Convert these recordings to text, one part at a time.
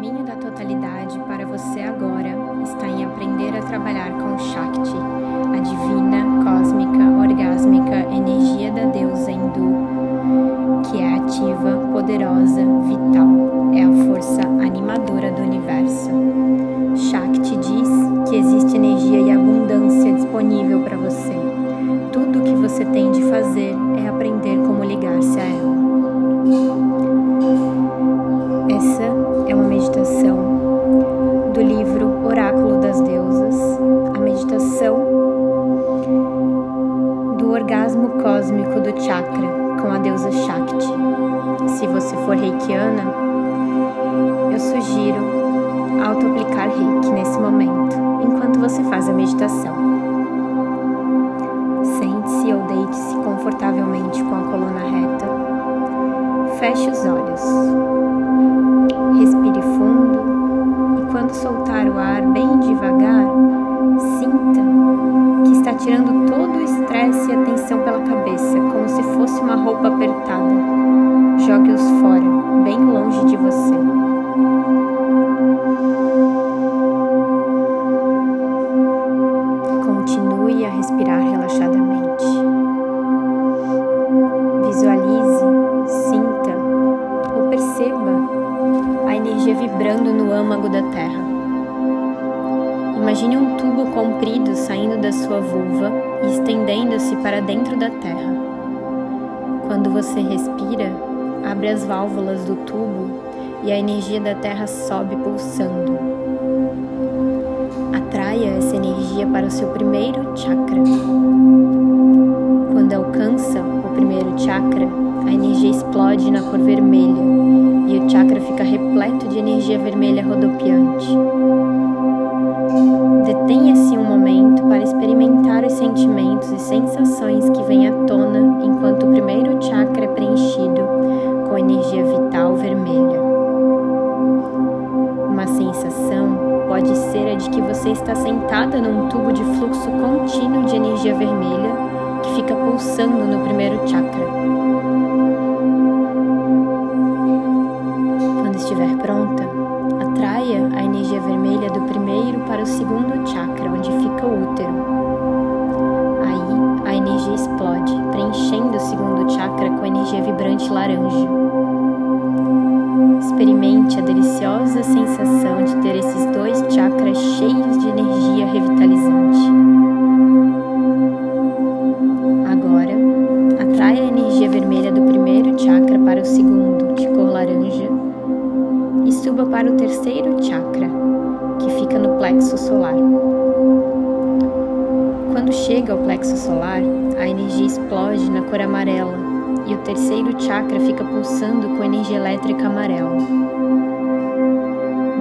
caminho da totalidade para você agora está em aprender a trabalhar com Shakti, a divina, cósmica, orgásmica energia da deusa hindu, que é ativa, poderosa, vital, é a força animadora do universo. Shakti diz que existe energia e abundância disponível para você. Tudo o que você tem de fazer cósmico do chakra com a deusa Shakti. Se você for reikiana, eu sugiro auto-aplicar reiki nesse momento, enquanto você faz a meditação. Sente-se ou deite-se confortavelmente com a coluna reta. Feche os olhos. Roupa apertada. Jogue-os fora, bem longe de você. Continue a respirar relaxadamente. Visualize, sinta ou perceba a energia vibrando no âmago da Terra. Imagine um tubo comprido saindo da sua vulva e estendendo-se para dentro da Terra. Quando você respira, abre as válvulas do tubo e a energia da Terra sobe pulsando. Atraia essa energia para o seu primeiro chakra. Quando alcança o primeiro chakra, a energia explode na cor vermelha e o chakra fica repleto de energia vermelha rodopiante. Detenha-se um momento para experimentar os sentimentos e sensações que vêm à tona está sentada num tubo de fluxo contínuo de energia vermelha que fica pulsando no primeiro chakra. Quando estiver pronta, atraia a energia vermelha do primeiro para o segundo chakra, onde fica o útero. Aí, a energia explode, preenchendo o segundo chakra com energia vibrante laranja. Experimente a deliciosa sensação de ter esses dois chakras cheios de energia revitalizante. Agora, atraia a energia vermelha do primeiro chakra para o segundo, de cor laranja, e suba para o terceiro chakra, que fica no plexo solar. Quando chega ao plexo solar, a energia explode na cor amarela e o terceiro chakra fica pulsando com energia elétrica amarela.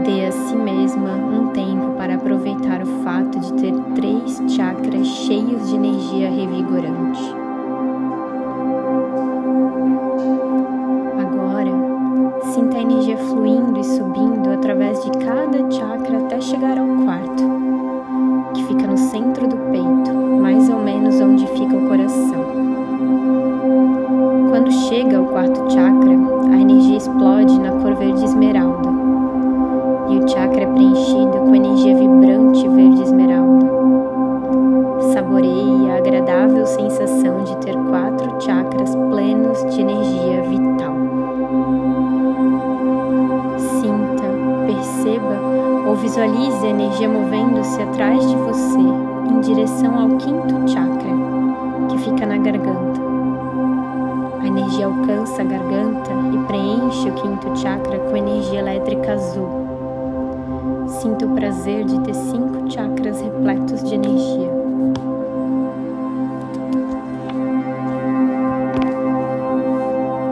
Dê a si mesma um tempo para aproveitar o fato de ter três chakras cheios de energia revigorante. Agora, sinta a energia fluindo e subindo através de cada chakra até chegar ao quarto, que fica no centro do peito, mais ou menos onde fica o coração. Quando chega ao quarto chakra, a energia explode na cor verde esmeralda e o chakra é preenchido com energia vibrante verde esmeralda. Saboreie a agradável sensação de ter quatro chakras plenos de energia vital. Sinta, perceba ou visualize a energia movendo-se atrás de você em direção ao quinto chakra, que fica na garganta. Energia alcança a garganta e preenche o quinto chakra com energia elétrica azul. Sinta o prazer de ter cinco chakras repletos de energia.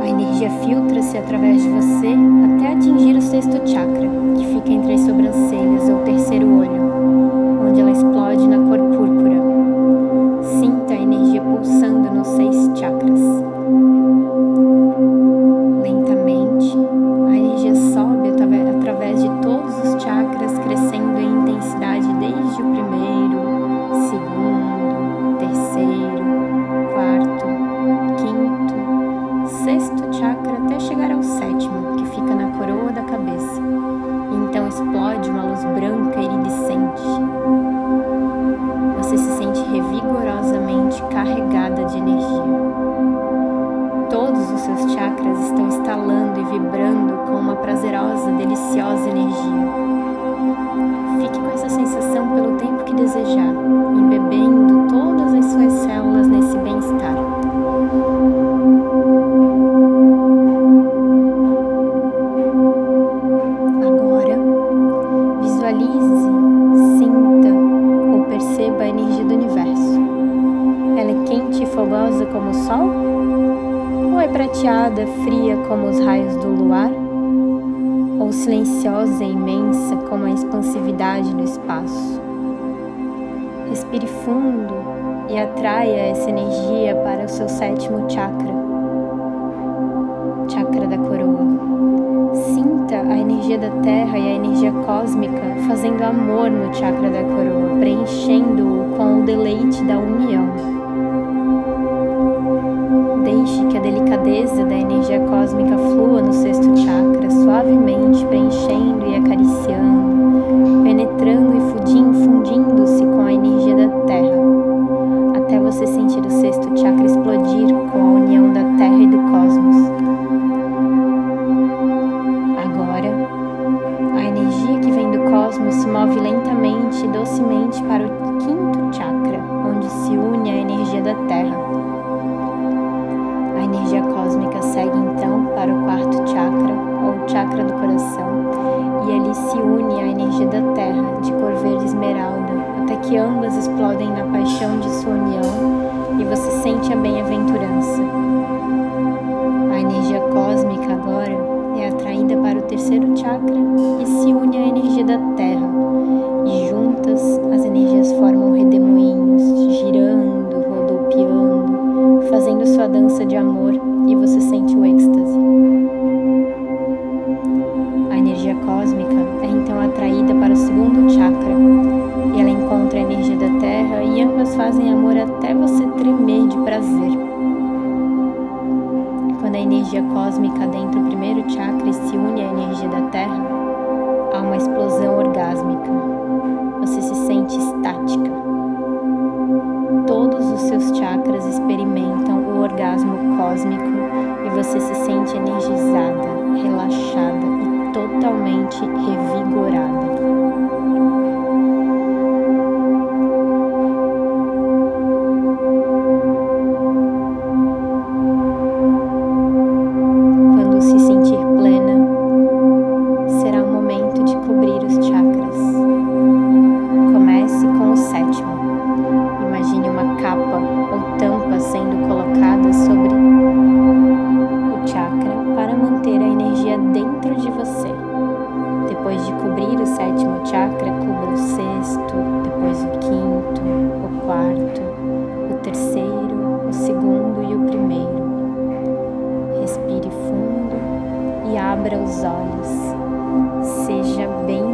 A energia filtra-se através de você até atingir o sexto chakra, que fica entre as sobrancelhas ou terceiro olho, onde ela explode na cor de energia. Todos os seus chakras estão estalando e vibrando com uma prazerosa, deliciosa energia. Fique com essa sensação pelo tempo que desejar, embebendo todas as suas células nesse bem-estar. Prateada, fria como os raios do luar? Ou silenciosa e imensa como a expansividade do espaço? Respire fundo e atraia essa energia para o seu sétimo chakra, chakra da coroa. Sinta a energia da terra e a energia cósmica fazendo amor no chakra da coroa, preenchendo-o com o deleite da união. Deixe que a delicadeza da energia cósmica flua no sexto chakra, suavemente preenchendo e acariciando, penetrando e fundindo-se com a energia da Terra, até você sentir o sexto chakra explodir com a união da Terra e do cosmos. Agora, a energia que vem do cosmos se move lentamente e docemente para o quinto chakra, onde se une a energia da Terra segue então para o quarto chakra, ou chakra do coração, e ali se une à energia da terra, de cor verde esmeralda, até que ambas explodem na paixão de sua união e você sente a bem-aventurança. A energia cósmica agora é atraída para o terceiro chakra e se une à energia da terra, fazem amor até você tremer de prazer. Quando a energia cósmica adentra o primeiro chakra se une à energia da terra, há uma explosão orgásmica. Você se sente estática todos os seus chakras experimentam o orgasmo cósmico e você se sente energizada, relaxada e totalmente revigorada. Abra os olhos. Seja bem